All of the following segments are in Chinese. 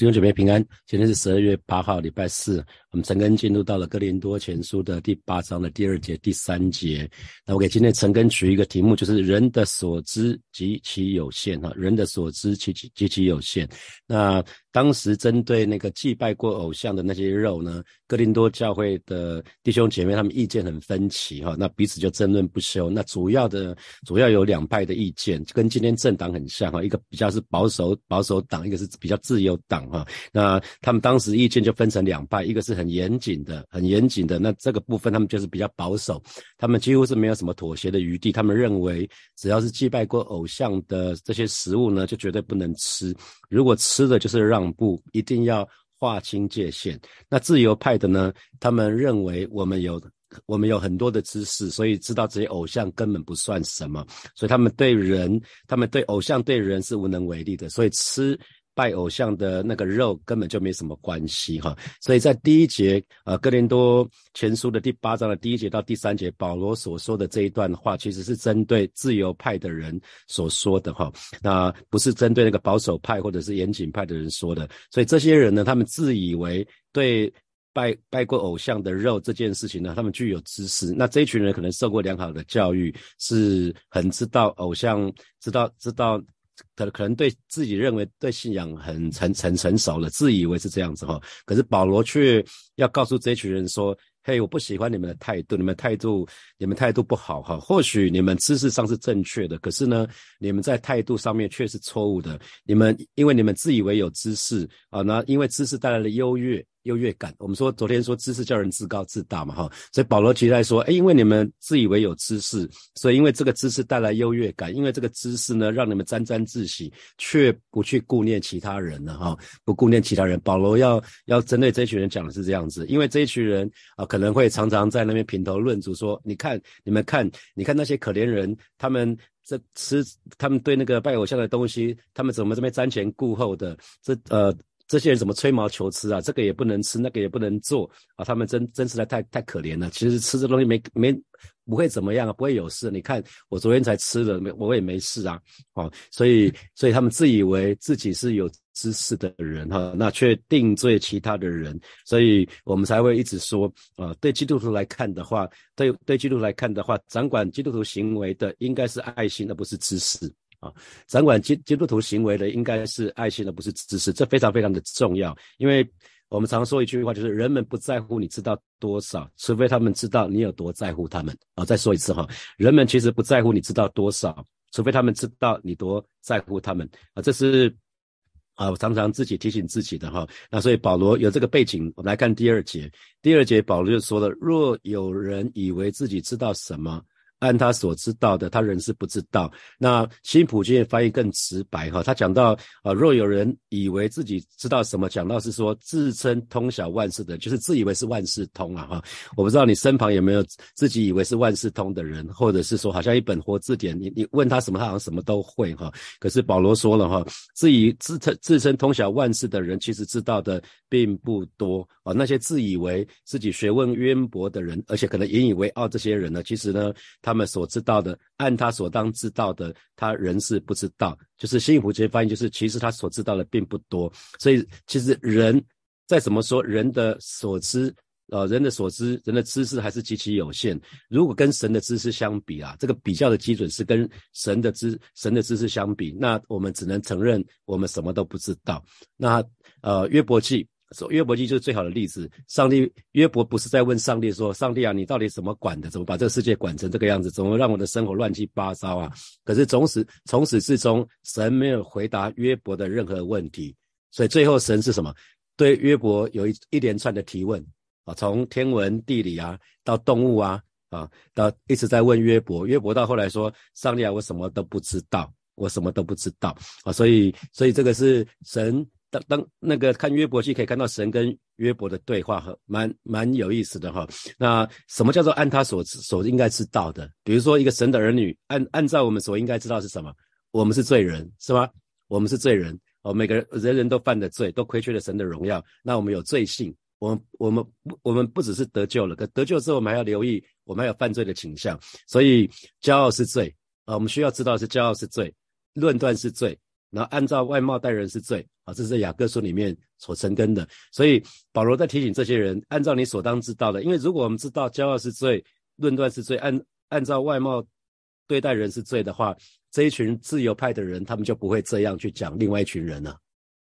弟兄姐妹平安，今天是十二月八号，礼拜四。我们陈根进入到了哥林多前书的第八章的第二节、第三节。那我给今天陈根取一个题目，就是人的所知极其有限哈，人的所知极其极其有限。那当时针对那个祭拜过偶像的那些肉呢，哥林多教会的弟兄姐妹他们意见很分歧哈，那彼此就争论不休。那主要的主要有两派的意见，跟今天政党很像哈，一个比较是保守保守党，一个是比较自由党。哈，那他们当时意见就分成两派，一个是很严谨的，很严谨的，那这个部分他们就是比较保守，他们几乎是没有什么妥协的余地。他们认为，只要是祭拜过偶像的这些食物呢，就绝对不能吃。如果吃的就是让步，一定要划清界限。那自由派的呢，他们认为我们有我们有很多的知识，所以知道这些偶像根本不算什么，所以他们对人，他们对偶像对人是无能为力的，所以吃。拜偶像的那个肉根本就没什么关系哈，所以在第一节呃哥林多前书的第八章的第一节到第三节，保罗所说的这一段话，其实是针对自由派的人所说的哈，那不是针对那个保守派或者是严谨派的人说的。所以这些人呢，他们自以为对拜拜过偶像的肉这件事情呢，他们具有知识。那这一群人可能受过良好的教育，是很知道偶像，知道知道。可可能对自己认为对信仰很成成成熟了，自以为是这样子哈。可是保罗却要告诉这群人说：“嘿，我不喜欢你们的态度，你们态度你们态度不好哈。或许你们知识上是正确的，可是呢，你们在态度上面却是错误的。你们因为你们自以为有知识啊，那因为知识带来了优越。”优越感，我们说昨天说知识叫人自高自大嘛，哈，所以保罗其实在说，哎，因为你们自以为有知识，所以因为这个知识带来优越感，因为这个知识呢，让你们沾沾自喜，却不去顾念其他人了，哈，不顾念其他人。保罗要要针对这群人讲的是这样子，因为这一群人啊，可能会常常在那边评头论足，说，你看你们看，你看那些可怜人，他们这吃，他们对那个拜偶像的东西，他们怎么这边瞻前顾后的，这呃。这些人怎么吹毛求疵啊？这个也不能吃，那个也不能做啊！他们真真实在太太可怜了。其实吃这东西没没不会怎么样啊，不会有事。你看我昨天才吃了，没我也没事啊。哦，所以所以他们自以为自己是有知识的人哈，那却定罪其他的人。所以我们才会一直说啊，对基督徒来看的话，对对基督来看的话，掌管基督徒行为的应该是爱心，而不是知识。啊，掌管基基督徒行为的应该是爱心，而不是知识，这非常非常的重要。因为我们常说一句话，就是人们不在乎你知道多少，除非他们知道你有多在乎他们。啊，再说一次哈，人们其实不在乎你知道多少，除非他们知道你多在乎他们。啊，这是啊，我常常自己提醒自己的哈。那所以保罗有这个背景，我们来看第二节。第二节保罗就说了：若有人以为自己知道什么。按他所知道的，他仍是不知道。那新普京的翻译更直白哈，他讲到啊，若有人以为自己知道什么，讲到是说自称通晓万事的，就是自以为是万事通啊哈。我不知道你身旁有没有自己以为是万事通的人，或者是说好像一本活字典，你你问他什么，他好像什么都会哈。可是保罗说了哈，自以自称自称通晓万事的人，其实知道的并不多啊。那些自以为自己学问渊博的人，而且可能引以为傲这些人呢，其实呢，他。他们所知道的，按他所当知道的，他仍是不知道。就是新普节翻译，就是其实他所知道的并不多。所以其实人再怎么说，人的所知，呃，人的所知，人的知识还是极其有限。如果跟神的知识相比啊，这个比较的基准是跟神的知神的知识相比，那我们只能承认我们什么都不知道。那呃，约伯记。说约伯记就是最好的例子。上帝约伯不是在问上帝说：“上帝啊，你到底怎么管的？怎么把这个世界管成这个样子？怎么让我的生活乱七八糟啊？”可是从始从始至终，神没有回答约伯的任何问题。所以最后神是什么？对约伯有一一连串的提问啊，从天文地理啊，到动物啊，啊，到一直在问约伯。约伯到后来说：“上帝啊，我什么都不知道，我什么都不知道啊。”所以，所以这个是神。当当那个看约伯记可以看到神跟约伯的对话，和蛮蛮有意思的哈。那什么叫做按他所所应该知道的？比如说一个神的儿女，按按照我们所应该知道是什么？我们是罪人，是吗？我们是罪人哦，每个人人人都犯的罪，都亏缺了神的荣耀。那我们有罪性，我们我们我们不只是得救了，可得救之后我们还要留意，我们还有犯罪的倾向。所以骄傲是罪啊，我们需要知道是骄傲是罪，论断是罪。然后按照外貌待人是罪啊，这是在雅各书里面所成根的。所以保罗在提醒这些人，按照你所当知道的，因为如果我们知道骄傲是罪，论断是罪，按按照外貌对待人是罪的话，这一群自由派的人，他们就不会这样去讲另外一群人了。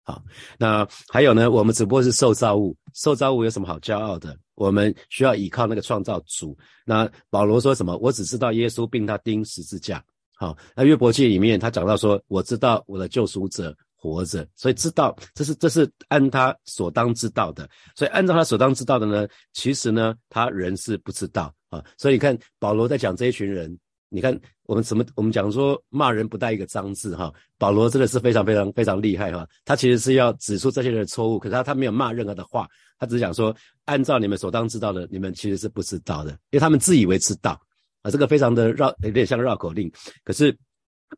好，那还有呢？我们只不过是受造物，受造物有什么好骄傲的？我们需要依靠那个创造主。那保罗说什么？我只知道耶稣并他钉十字架。好，那约伯记里面他讲到说，我知道我的救赎者活着，所以知道这是这是按他所当知道的。所以按照他所当知道的呢，其实呢，他人是不知道啊。所以你看保罗在讲这一群人。你看，我们怎么我们讲说骂人不带一个脏字哈？保罗真的是非常非常非常厉害哈！他其实是要指出这些人的错误，可是他他没有骂任何的话，他只是讲说，按照你们所当知道的，你们其实是不知道的，因为他们自以为知道啊，这个非常的绕，有点像绕口令。可是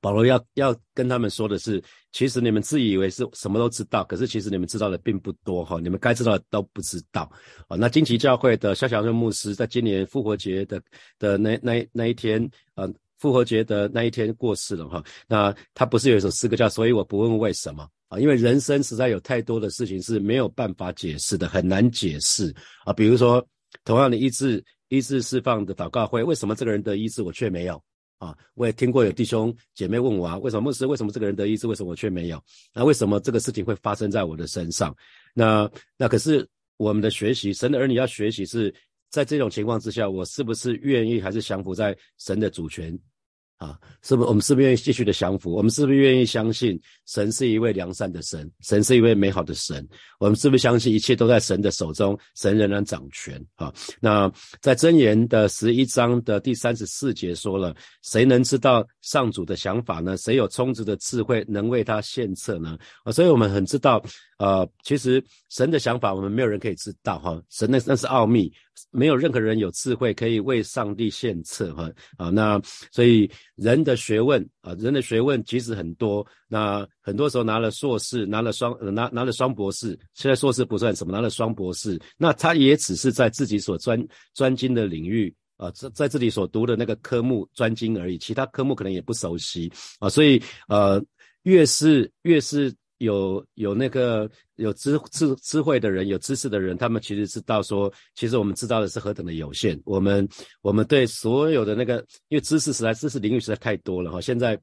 保罗要要跟他们说的是，其实你们自以为是什么都知道，可是其实你们知道的并不多哈，你们该知道的都不知道啊。那金奇教会的肖小润牧师在今年复活节的的那那那一天。啊，复活节的那一天过世了哈。那他不是有一首诗歌叫“所以我不问为什么”啊？因为人生实在有太多的事情是没有办法解释的，很难解释啊。比如说，同样的医治医治释放的祷告会，为什么这个人的医治，我却没有啊？我也听过有弟兄姐妹问我啊，为什么牧师？为什么这个人的医治，为什么我却没有？那为什么这个事情会发生在我的身上？那那可是我们的学习，神的儿女要学习是。在这种情况之下，我是不是愿意还是降服在神的主权？啊，是不是我们是不是愿意继续的降服？我们是不是愿意相信神是一位良善的神，神是一位美好的神？我们是不是相信一切都在神的手中，神仍然掌权？啊，那在箴言的十一章的第三十四节说了，谁能知道上主的想法呢？谁有充足的智慧能为他献策呢？啊，所以我们很知道。呃，其实神的想法，我们没有人可以知道哈。神那那是奥秘，没有任何人有智慧可以为上帝献策哈。啊，那所以人的学问啊，人的学问其实很多。那很多时候拿了硕士，拿了双拿拿了双博士，现在硕士不算什么，拿了双博士，那他也只是在自己所专专精的领域啊，在在这里所读的那个科目专精而已，其他科目可能也不熟悉啊。所以呃，越是越是。有有那个有智智智慧的人，有知识的人，他们其实知道说，其实我们知道的是何等的有限。我们我们对所有的那个，因为知识实在知识领域实在太多了哈。现在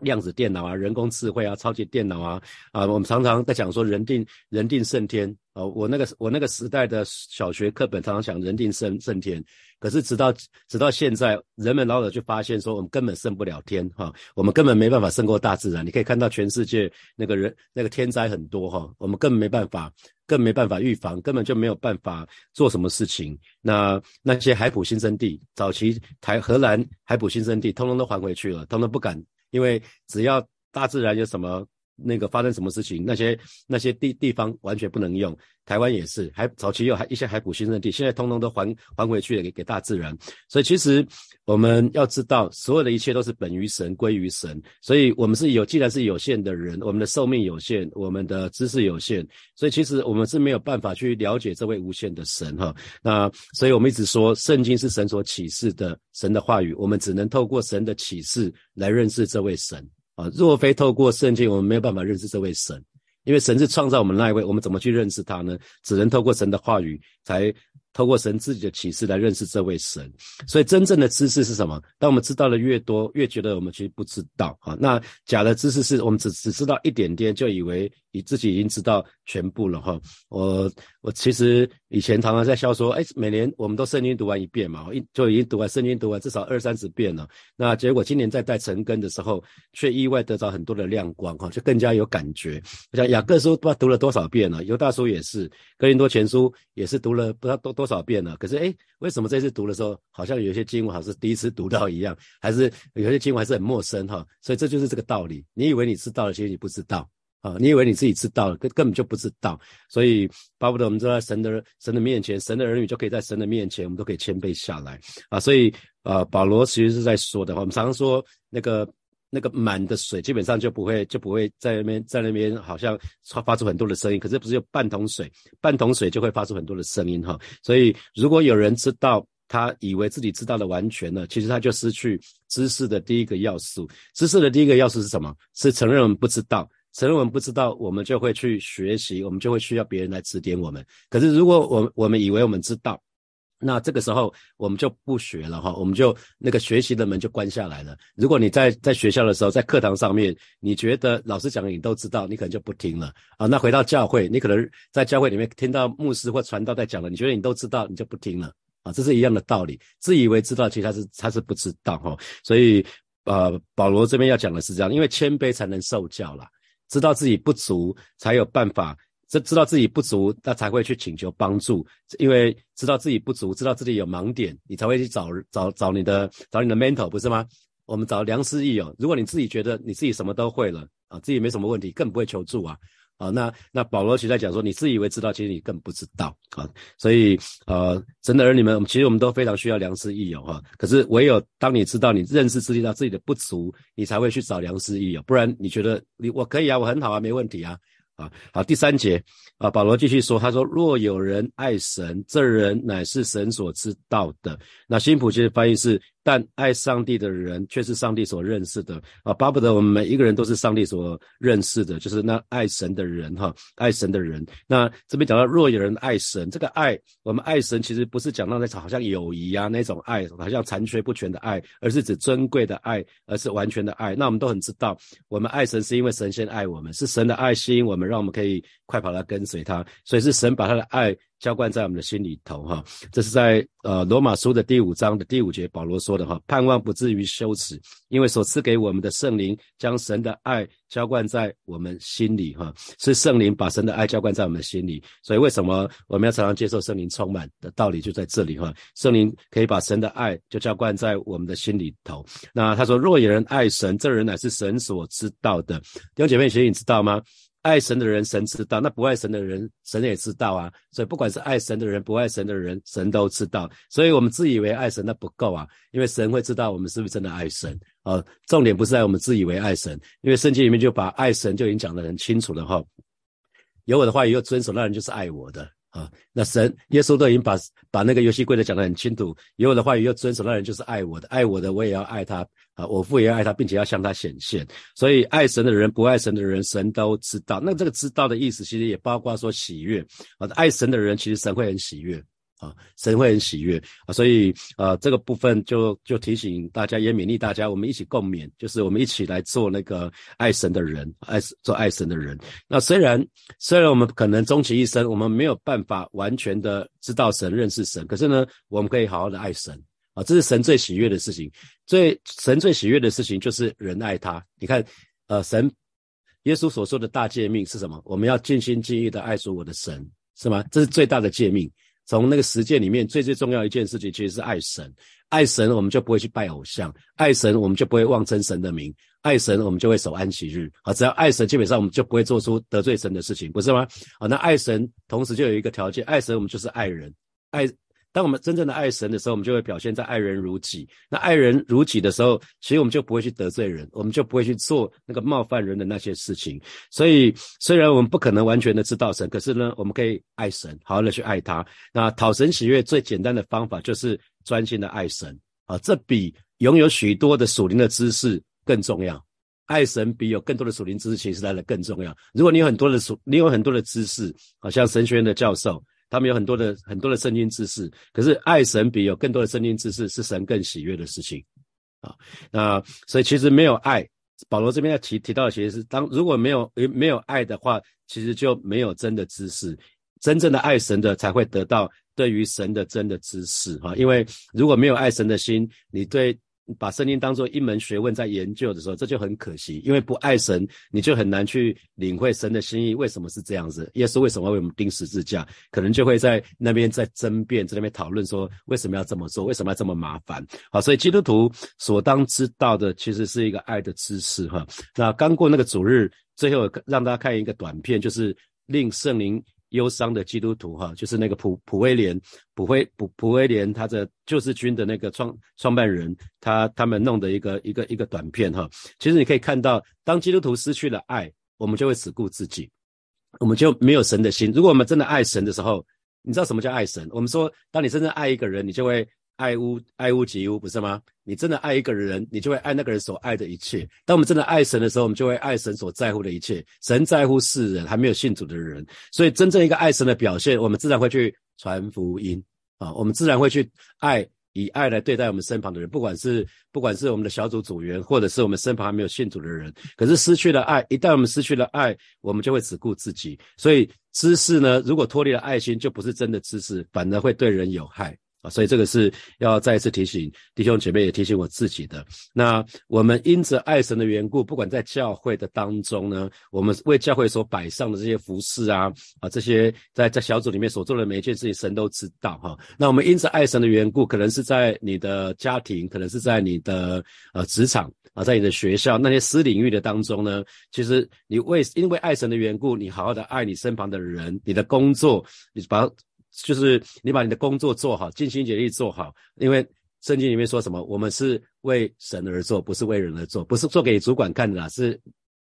量子电脑啊，人工智慧啊，超级电脑啊，啊，我们常常在讲说人定人定胜天。哦，我那个我那个时代的小学课本常常讲人定胜胜天，可是直到直到现在，人们老早就发现说我们根本胜不了天哈，我们根本没办法胜过大自然。你可以看到全世界那个人那个天灾很多哈，我们根本没办法，更没办法预防，根本就没有办法做什么事情。那那些海普新生地，早期台荷兰海普新生地，通通都还回去了，通通不敢，因为只要大自然有什么。那个发生什么事情？那些那些地地方完全不能用，台湾也是，还早期有还一些海谷新生地，现在通通都还还回去了，给给大自然。所以其实我们要知道，所有的一切都是本于神，归于神。所以我们是有，既然是有限的人，我们的寿命有限，我们的知识有限，所以其实我们是没有办法去了解这位无限的神哈。那所以我们一直说，圣经是神所启示的神的话语，我们只能透过神的启示来认识这位神。啊，若非透过圣经，我们没有办法认识这位神，因为神是创造我们那一位，我们怎么去认识他呢？只能透过神的话语才。透过神自己的启示来认识这位神，所以真正的知识是什么？当我们知道的越多，越觉得我们其实不知道啊。那假的知识是我们只只知道一点点，就以为你自己已经知道全部了哈。我我其实以前常常在笑说，哎，每年我们都圣经读完一遍嘛，一就已经读完圣经读完至少二三十遍了。那结果今年在带成根的时候，却意外得到很多的亮光哈，就更加有感觉。我想雅各书不知道读了多少遍了，犹大书也是，哥林多前书也是读了不知道多多。少遍了？可是哎，为什么这次读的时候，好像有些经文好像是第一次读到一样，还是有些经文还是很陌生哈？所以这就是这个道理。你以为你知道了，其实你不知道啊！你以为你自己知道了，根根本就不知道。所以巴不得我们坐在神的神的面前，神的儿女就可以在神的面前，我们都可以谦卑下来啊！所以呃，保罗其实是在说的话，我们常常说那个。那个满的水基本上就不会就不会在那边在那边好像发出很多的声音，可是不是有半桶水，半桶水就会发出很多的声音哈。所以如果有人知道他以为自己知道的完全了，其实他就失去知识的第一个要素。知识的第一个要素是什么？是承认我们不知道。承认我们不知道，我们就会去学习，我们就会需要别人来指点我们。可是如果我我们以为我们知道，那这个时候我们就不学了哈，我们就那个学习的门就关下来了。如果你在在学校的时候，在课堂上面，你觉得老师讲的你都知道，你可能就不听了啊。那回到教会，你可能在教会里面听到牧师或传道在讲了，你觉得你都知道，你就不听了啊。这是一样的道理，自以为知道，其实他是他是不知道哈。所以呃，保罗这边要讲的是这样，因为谦卑才能受教啦，知道自己不足，才有办法。知知道自己不足，那才会去请求帮助，因为知道自己不足，知道自己有盲点，你才会去找找找你的找你的 mentor，不是吗？我们找良师益友。如果你自己觉得你自己什么都会了啊，自己没什么问题，更不会求助啊啊。那那保罗其实在讲说，你自以为知道，其实你更不知道啊。所以呃，真的儿女们，其实我们都非常需要良师益友哈。可是唯有当你知道你认识自己到自己的不足，你才会去找良师益友，不然你觉得你我可以啊，我很好啊，没问题啊。啊，好，第三节啊，保罗继续说，他说：若有人爱神，这人乃是神所知道的。那新普其实翻译是。但爱上帝的人却是上帝所认识的啊，巴不得我们每一个人都是上帝所认识的，就是那爱神的人哈，爱神的人。那这边讲到，若有人爱神，这个爱，我们爱神其实不是讲到那种好像友谊啊那种爱，好像残缺不全的爱，而是指尊贵的爱，而是完全的爱。那我们都很知道，我们爱神是因为神先爱我们，是神的爱吸引我们，让我们可以快跑来跟随他，所以是神把他的爱。浇灌在我们的心里头，哈，这是在呃罗马书的第五章的第五节，保罗说的哈，盼望不至于羞耻，因为所赐给我们的圣灵将神的爱浇灌在我们心里，哈，是圣灵把神的爱浇灌在我们的心里，所以为什么我们要常常接受圣灵充满的道理就在这里，哈，圣灵可以把神的爱就浇灌在我们的心里头。那他说，若有人爱神，这人乃是神所知道的。弟兄姐妹，其实你知道吗？爱神的人，神知道；那不爱神的人，神也知道啊。所以不管是爱神的人，不爱神的人，神都知道。所以我们自以为爱神，那不够啊，因为神会知道我们是不是真的爱神啊。重点不是在我们自以为爱神，因为圣经里面就把爱神就已经讲得很清楚了哈。有我的话也要遵守，那人就是爱我的。啊，那神耶稣都已经把把那个游戏规则讲得很清楚，以后的话语要遵守，那人就是爱我的，爱我的我也要爱他啊，我父也要爱他，并且要向他显现。所以爱神的人不爱神的人，神都知道。那这个知道的意思，其实也包括说喜悦啊，爱神的人其实神会很喜悦。啊，神会很喜悦啊，所以呃，这个部分就就提醒大家，也勉励大家，我们一起共勉，就是我们一起来做那个爱神的人，爱做爱神的人。那虽然虽然我们可能终其一生，我们没有办法完全的知道神、认识神，可是呢，我们可以好好的爱神啊，这是神最喜悦的事情。最神最喜悦的事情就是人爱他。你看，呃，神耶稣所说的大诫命是什么？我们要尽心尽意的爱主我的神，是吗？这是最大的诫命。从那个实践里面，最最重要一件事情，其实是爱神。爱神，我们就不会去拜偶像；爱神，我们就不会忘真神的名；爱神，我们就会守安息日。啊，只要爱神，基本上我们就不会做出得罪神的事情，不是吗？啊，那爱神同时就有一个条件，爱神我们就是爱人，爱。当我们真正的爱神的时候，我们就会表现在爱人如己。那爱人如己的时候，其实我们就不会去得罪人，我们就不会去做那个冒犯人的那些事情。所以，虽然我们不可能完全的知道神，可是呢，我们可以爱神，好好的去爱他。那讨神喜悦最简单的方法就是专心的爱神啊，这比拥有许多的属灵的知识更重要。爱神比有更多的属灵知识其实来的更重要。如果你有很多的属，你有很多的知识，好像神学院的教授。他们有很多的很多的圣经知识，可是爱神比有更多的圣经知识是神更喜悦的事情啊。那所以其实没有爱，保罗这边要提提到的其实是当如果没有没有爱的话，其实就没有真的知识，真正的爱神的才会得到对于神的真的知识哈。因为如果没有爱神的心，你对。把圣经当做一门学问在研究的时候，这就很可惜，因为不爱神，你就很难去领会神的心意。为什么是这样子？耶稣为什么为我们钉十字架？可能就会在那边在争辩，在那边讨论说为什么要这么做？为什么要这么麻烦？好，所以基督徒所当知道的，其实是一个爱的知识哈。那刚过那个主日，最后让大家看一个短片，就是令圣灵。忧伤的基督徒，哈，就是那个普普威廉，普威普普威廉，他的救世军的那个创创办人，他他们弄的一个一个一个短片，哈，其实你可以看到，当基督徒失去了爱，我们就会只顾自己，我们就没有神的心。如果我们真的爱神的时候，你知道什么叫爱神？我们说，当你真正爱一个人，你就会爱屋爱屋及乌，不是吗？你真的爱一个人，你就会爱那个人所爱的一切。当我们真的爱神的时候，我们就会爱神所在乎的一切。神在乎世人，还没有信主的人。所以，真正一个爱神的表现，我们自然会去传福音啊，我们自然会去爱。以爱来对待我们身旁的人，不管是不管是我们的小组组员，或者是我们身旁还没有信主的人，可是失去了爱，一旦我们失去了爱，我们就会只顾自己。所以知识呢，如果脱离了爱心，就不是真的知识，反而会对人有害。啊，所以这个是要再一次提醒弟兄姐妹，也提醒我自己的。那我们因着爱神的缘故，不管在教会的当中呢，我们为教会所摆上的这些服饰啊，啊，这些在在小组里面所做的每一件事情，神都知道哈。那我们因着爱神的缘故，可能是在你的家庭，可能是在你的呃职场啊，在你的学校那些私领域的当中呢，其实你为因为爱神的缘故，你好好的爱你身旁的人，你的工作，你把。就是你把你的工作做好，尽心竭力做好，因为圣经里面说什么，我们是为神而做，不是为人而做，不是做给主管看的啦，是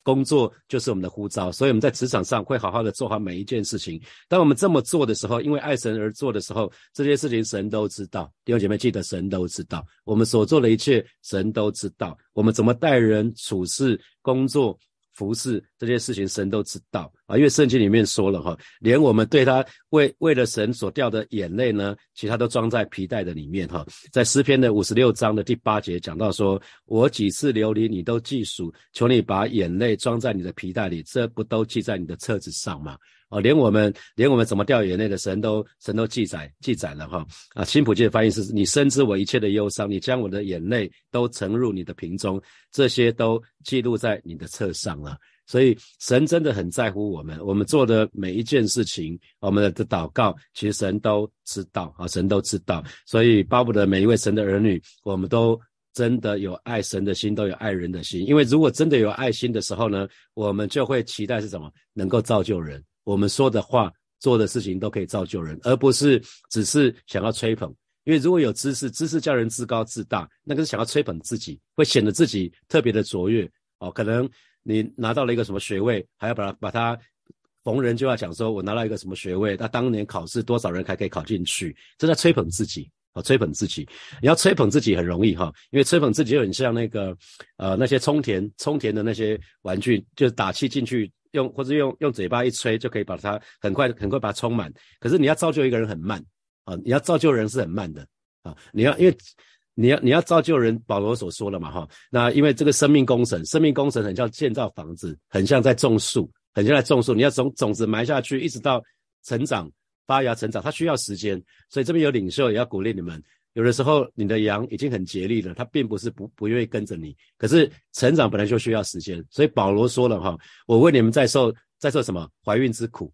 工作就是我们的呼召，所以我们在职场上会好好的做好每一件事情。当我们这么做的时候，因为爱神而做的时候，这些事情神都知道。弟兄姐妹记得，神都知道我们所做的一切，神都知道我们怎么待人处事、工作。服侍这些事情，神都知道啊，因为圣经里面说了哈，连我们对他为为了神所掉的眼泪呢，其他都装在皮带的里面哈。在诗篇的五十六章的第八节讲到说，我几次流离你都记数，求你把眼泪装在你的皮带里，这不都记在你的册子上吗？哦，连我们连我们怎么掉眼泪的神都神都记载记载了哈啊，新普记的翻译是：你深知我一切的忧伤，你将我的眼泪都盛入你的瓶中，这些都记录在你的册上了。所以神真的很在乎我们，我们做的每一件事情，我们的祷告，其实神都知道啊，神都知道。所以巴不得每一位神的儿女，我们都真的有爱神的心，都有爱人的心。因为如果真的有爱心的时候呢，我们就会期待是什么？能够造就人。我们说的话、做的事情都可以造就人，而不是只是想要吹捧。因为如果有知识，知识叫人自高自大，那个是想要吹捧自己，会显得自己特别的卓越哦。可能你拿到了一个什么学位，还要把它把它逢人就要讲说，我拿到一个什么学位，那当年考试多少人才可以考进去？这在吹捧自己哦，吹捧自己。你要吹捧自己很容易哈，因为吹捧自己就很像那个呃那些充填充填的那些玩具，就是打气进去。用或者用用嘴巴一吹就可以把它很快很快把它充满，可是你要造就一个人很慢啊！你要造就人是很慢的啊！你要因为你要你要造就人，保罗所说了嘛哈？那因为这个生命工程，生命工程很像建造房子，很像在种树，很像在种树。你要从种子埋下去，一直到成长发芽成长，它需要时间。所以这边有领袖也要鼓励你们。有的时候，你的羊已经很竭力了，它并不是不不愿意跟着你。可是成长本来就需要时间，所以保罗说了哈，我为你们在受在受什么怀孕之苦，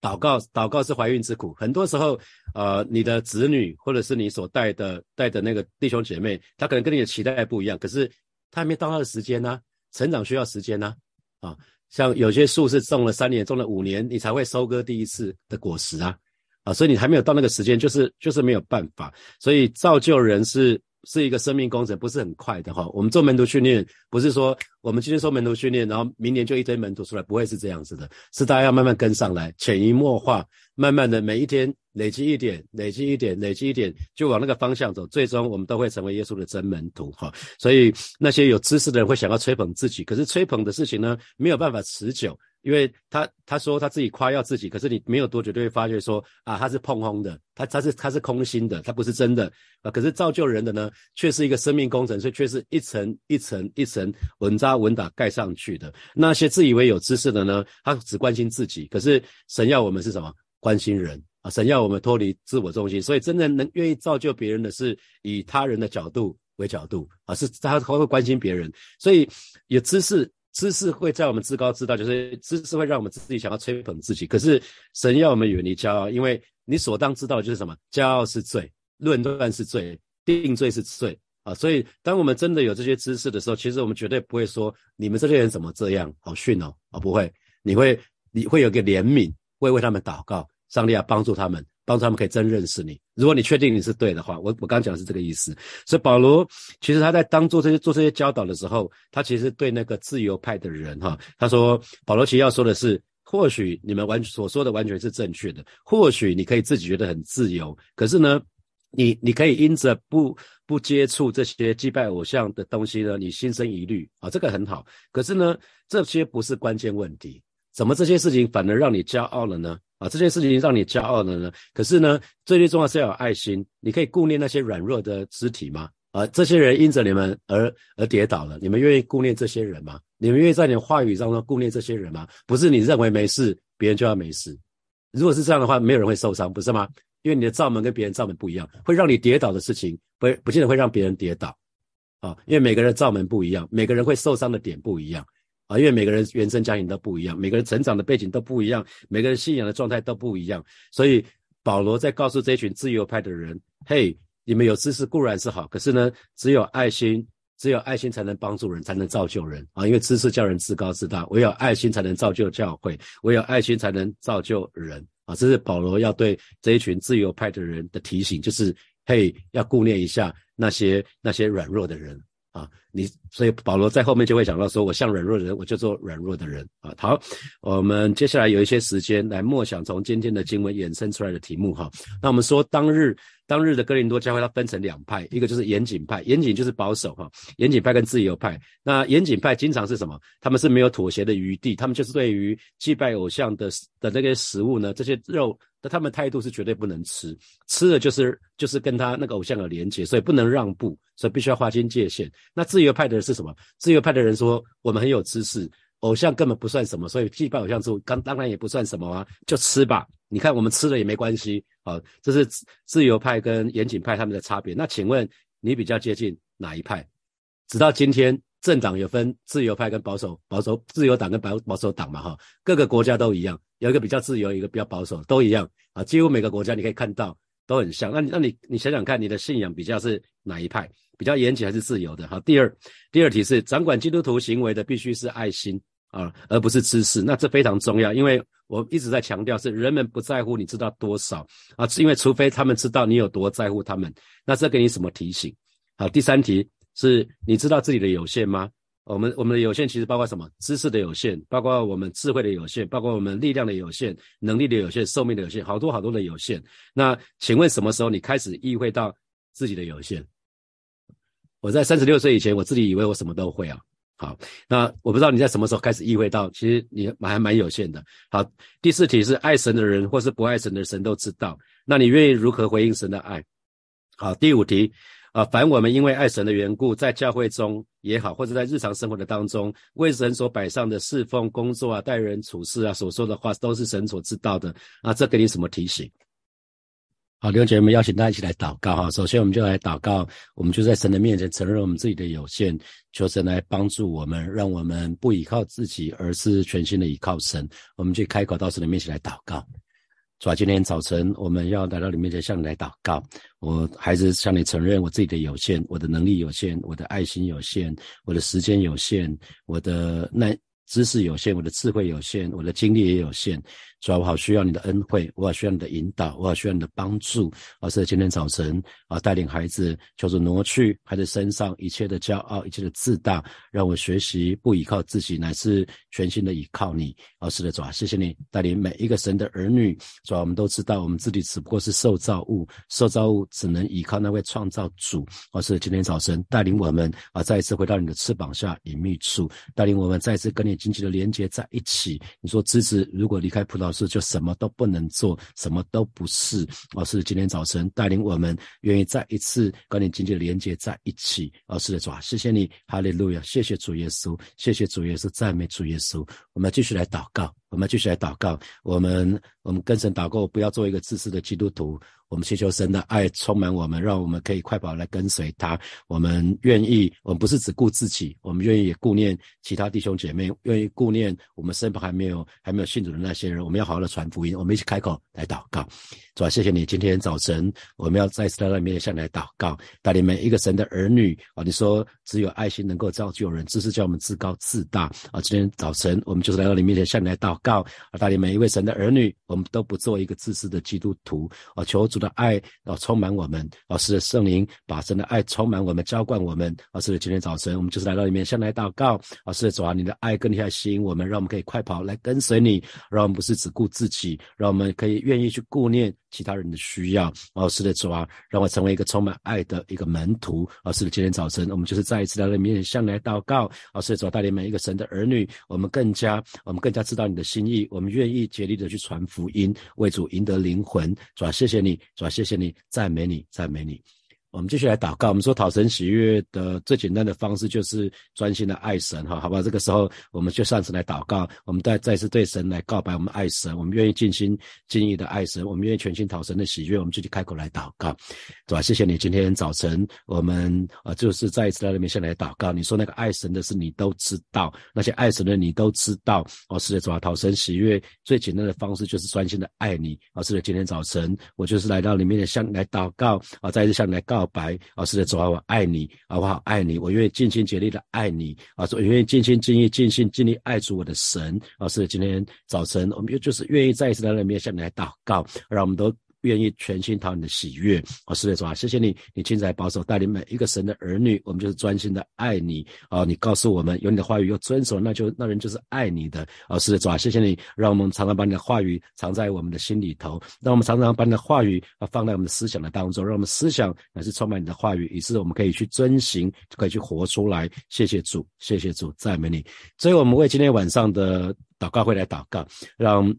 祷告祷告是怀孕之苦。很多时候，呃，你的子女或者是你所带的带的那个弟兄姐妹，他可能跟你的期待不一样，可是他还没到他的时间呢，成长需要时间呢。啊，像有些树是种了三年，种了五年，你才会收割第一次的果实啊。啊，所以你还没有到那个时间，就是就是没有办法，所以造就人是是一个生命工程，不是很快的哈。我们做门徒训练，不是说我们今天说门徒训练，然后明年就一堆门徒出来，不会是这样子的，是大家要慢慢跟上来，潜移默化，慢慢的每一天累积一点，累积一点，累积一点，就往那个方向走，最终我们都会成为耶稣的真门徒哈。所以那些有知识的人会想要吹捧自己，可是吹捧的事情呢，没有办法持久。因为他他说他自己夸耀自己，可是你没有多久就会发觉说啊，他是碰空的，他他是他是空心的，他不是真的啊。可是造就人的呢，却是一个生命工程，所以却是一层一层一层稳扎稳打盖上去的。那些自以为有知识的呢，他只关心自己，可是神要我们是什么？关心人啊！神要我们脱离自我中心，所以真正能愿意造就别人的是以他人的角度为角度啊，是他他会关心别人，所以有知识。知识会在我们自高自大，就是知识会让我们自己想要吹捧自己。可是神要我们远离骄傲，因为你所当知道的就是什么？骄傲是罪，论断是罪，定罪是罪啊！所以当我们真的有这些知识的时候，其实我们绝对不会说你们这些人怎么这样，好逊哦！啊，不会，你会你会有个怜悯，会为他们祷告，上帝要帮助他们。帮助他们可以真认识你。如果你确定你是对的话，我我刚讲的是这个意思。所以保罗其实他在当做这些做这些教导的时候，他其实对那个自由派的人哈，他说保罗其实要说的是，或许你们完所说的完全是正确的，或许你可以自己觉得很自由，可是呢，你你可以因着不不接触这些祭拜偶像的东西呢，你心生疑虑啊，这个很好。可是呢，这些不是关键问题，怎么这些事情反而让你骄傲了呢？啊，这件事情让你骄傲了呢？可是呢，最最重要是要有爱心。你可以顾念那些软弱的肢体吗？啊，这些人因着你们而而跌倒了，你们愿意顾念这些人吗？你们愿意在你的话语当中顾念这些人吗？不是你认为没事，别人就要没事。如果是这样的话，没有人会受伤，不是吗？因为你的罩门跟别人罩门不一样，会让你跌倒的事情，不不见得会让别人跌倒。啊，因为每个人罩门不一样，每个人会受伤的点不一样。啊，因为每个人原生家庭都不一样，每个人成长的背景都不一样，每个人信仰的状态都不一样。所以保罗在告诉这群自由派的人：，嘿。你们有知识固然是好，可是呢，只有爱心，只有爱心才能帮助人，才能造就人啊！因为知识叫人自高自大，唯有爱心才能造就教会，唯有爱心才能造就人啊！这是保罗要对这一群自由派的人的提醒，就是嘿，要顾念一下那些那些软弱的人。啊，你所以保罗在后面就会讲到说，我像软弱的人，我就做软弱的人啊。好，我们接下来有一些时间来默想从今天的经文衍生出来的题目哈。那我们说当日当日的哥林多教会它分成两派，一个就是严谨派，严谨就是保守哈，严谨派跟自由派。那严谨派经常是什么？他们是没有妥协的余地，他们就是对于祭拜偶像的的那个食物呢，这些肉。那他们态度是绝对不能吃，吃了就是就是跟他那个偶像有连结，所以不能让步，所以必须要划清界限。那自自由派的人是什么？自由派的人说我们很有知识，偶像根本不算什么，所以祭拜偶像之后，当当然也不算什么啊，就吃吧。你看我们吃了也没关系啊。这是自由派跟严谨派他们的差别。那请问你比较接近哪一派？直到今天。政党有分自由派跟保守，保守自由党跟保保守党嘛，哈，各个国家都一样，有一个比较自由，一个比较保守，都一样啊，几乎每个国家你可以看到都很像。那你那你你想想看，你的信仰比较是哪一派？比较严谨还是自由的？好，第二第二题是掌管基督徒行为的必须是爱心啊，而不是知识。那这非常重要，因为我一直在强调是人们不在乎你知道多少啊，因为除非他们知道你有多在乎他们，那这给你什么提醒？好，第三题。是你知道自己的有限吗？我们我们的有限其实包括什么？知识的有限，包括我们智慧的有限，包括我们力量的有限，能力的有限，寿命的有限，好多好多的有限。那请问什么时候你开始意会到自己的有限？我在三十六岁以前，我自己以为我什么都会啊。好，那我不知道你在什么时候开始意会到，其实你还蛮有限的。好，第四题是爱神的人或是不爱神的神都知道，那你愿意如何回应神的爱？好，第五题。啊，凡我们因为爱神的缘故，在教会中也好，或者在日常生活的当中，为神所摆上的侍奉、工作啊、待人处事啊，所说的话，都是神所知道的。啊，这给你什么提醒？好，弟兄姐妹们，邀请大家一起来祷告哈。首先，我们就来祷告，我们就在神的面前承认我们自己的有限，求神来帮助我们，让我们不依靠自己，而是全心的依靠神。我们去开口到神的面前来祷告。主啊，今天早晨我们要来到你面前向你来祷告。我还是向你承认我自己的有限，我的能力有限，我的爱心有限，我的时间有限，我的那。知识有限，我的智慧有限，我的精力也有限，主要我好需要你的恩惠，我好需要你的引导，我好需要你的帮助。而是今天早晨啊，带领孩子，求主挪去孩子身上一切的骄傲，一切的自大，让我学习不依靠自己，乃是全心的依靠你。而是的主啊，谢谢你带领每一个神的儿女。主要我们都知道，我们自己只不过是受造物，受造物只能依靠那位创造主。而是今天早晨带领我们啊，再一次回到你的翅膀下隐秘处，带领我们再次跟你。经济的连接在一起，你说枝子如果离开葡萄是，就什么都不能做，什么都不是。而是今天早晨带领我们，愿意再一次跟你紧紧连接在一起。而是的主啊，谢谢你，哈利路亚，谢谢主耶稣，谢谢主耶稣，赞美主耶稣。我们继续来祷告，我们继续来祷告，我们我们跟神祷告，不要做一个自私的基督徒。我们祈求神的爱充满我们，让我们可以快跑来跟随他。我们愿意，我们不是只顾自己，我们愿意也顾念其他弟兄姐妹，愿意顾念我们身旁还没有还没有信主的那些人。我们要好好的传福音，我们一起开口来祷告。主啊，谢谢你，今天早晨我们要再次来到你面向你来祷告，带领每一个神的儿女啊。你说只有爱心能够造就人，只是叫我们自高自大啊。今天早晨我们就是来到你面前向你来祷告啊，带领每一位神的儿女，我们都不做一个自私的基督徒啊，求主。的爱啊，充满我们，啊，是圣灵把神的爱充满我们，浇灌我们，啊，是今天早晨我们就是来到里面向来祷告，啊，是主啊，你的爱更加吸引我们，让我们可以快跑来跟随你，让我们不是只顾自己，让我们可以愿意去顾念其他人的需要。哦，是的，主啊，让我成为一个充满爱的一个门徒。哦，是的，今天早晨我们就是再一次来到面前向来祷告。哦，是的，主啊，带领每一个神的儿女，我们更加，我们更加知道你的心意，我们愿意竭力的去传福音，为主赢得灵魂。主啊，谢谢你，主啊，谢谢你，赞美你，赞美你。我们继续来祷告。我们说讨神喜悦的最简单的方式就是专心的爱神，哈，好吧？这个时候我们就上次来祷告，我们再再次对神来告白，我们爱神，我们愿意尽心尽意的爱神，我们愿意全心讨神的喜悦，我们就去开口来祷告，对吧？谢谢你今天早晨，我们啊就是再一次在那边先来祷告。你说那个爱神的事你都知道，那些爱神的你都知道，哦，是的，主啊，讨神喜悦最简单的方式就是专心的爱你，哦，是的，今天早晨我就是来到里面的向来祷告，啊，再一次向你来告。告白啊，是的，主啊，我爱你，好不好？爱你，我愿意尽心竭力的爱你啊，我愿意尽心尽意、尽心尽力爱主我的神啊，是的，今天早晨我们又就是愿意再一次在那边向你来祷告，让我们都。愿意全心讨你的喜悦，哦，是的，主啊，谢谢你，你亲自来保守带领每一个神的儿女，我们就是专心的爱你，哦，你告诉我们有你的话语又遵守，那就那人就是爱你的，哦，是的，主啊，谢谢你，让我们常常把你的话语藏在我们的心里头，让我们常常把你的话语啊放在我们的思想的当中，让我们思想乃是充满你的话语，以致我们可以去遵行，就可以去活出来。谢谢主，谢谢主，赞美你。所以我们为今天晚上的祷告会来祷告，让。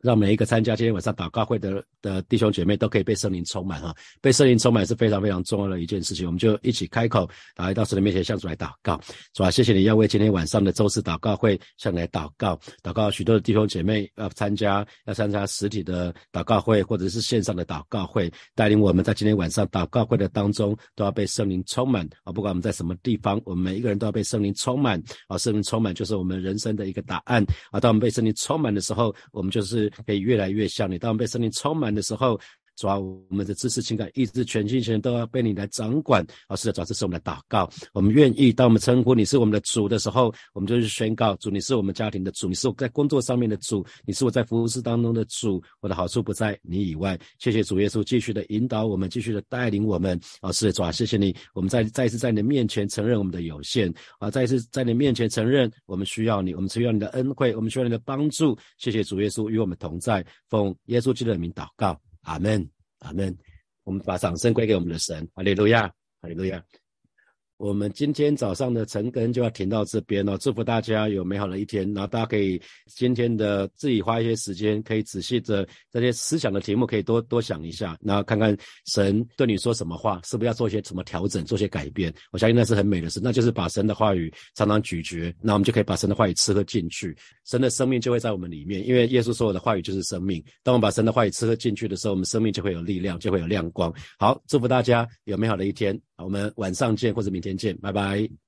让每一个参加今天晚上祷告会的的弟兄姐妹都可以被圣灵充满哈，被圣灵充满是非常非常重要的一件事情。我们就一起开口，来到神的面前向主来祷告，主啊，谢谢你要为今天晚上的周四祷告会向你来祷告，祷告许多的弟兄姐妹要参加，要参加实体的祷告会或者是线上的祷告会，带领我们在今天晚上祷告会的当中都要被圣灵充满啊！不管我们在什么地方，我们每一个人都要被圣灵充满啊！圣灵充满就是我们人生的一个答案啊！当我们被圣灵充满的时候，我们就是。可以越来越像你。当被圣灵充满的时候。主要我们的知识、情感、意志、全心全都要被你来掌管。老师的主这是我们的祷告。我们愿意，当我们称呼你是我们的主的时候，我们就是宣告：主，你是我们家庭的主，你是我在工作上面的主，你是我在服饰当中的主。我的好处不在你以外。谢谢主耶稣，继续的引导我们，继续的带领我们。老师的主，谢谢你。我们再再一次在你的面前承认我们的有限啊，再一次在你面前承认我们需要你，我们需要你的恩惠，我们需要你的帮助。谢谢主耶稣与我们同在，奉耶稣基督的名祷告。阿门，阿门。我们把掌声归给我们的神，哈利路亚，哈利路亚。我们今天早上的晨更就要停到这边了，祝福大家有美好的一天。然后大家可以今天的自己花一些时间，可以仔细的这些思想的题目，可以多多想一下，然后看看神对你说什么话，是不是要做一些什么调整，做些改变。我相信那是很美的事，那就是把神的话语常常咀嚼，那我们就可以把神的话语吃喝进去，神的生命就会在我们里面。因为耶稣说我的话语就是生命，当我们把神的话语吃喝进去的时候，我们生命就会有力量，就会有亮光。好，祝福大家有美好的一天。我们晚上见，或者明天见，拜拜。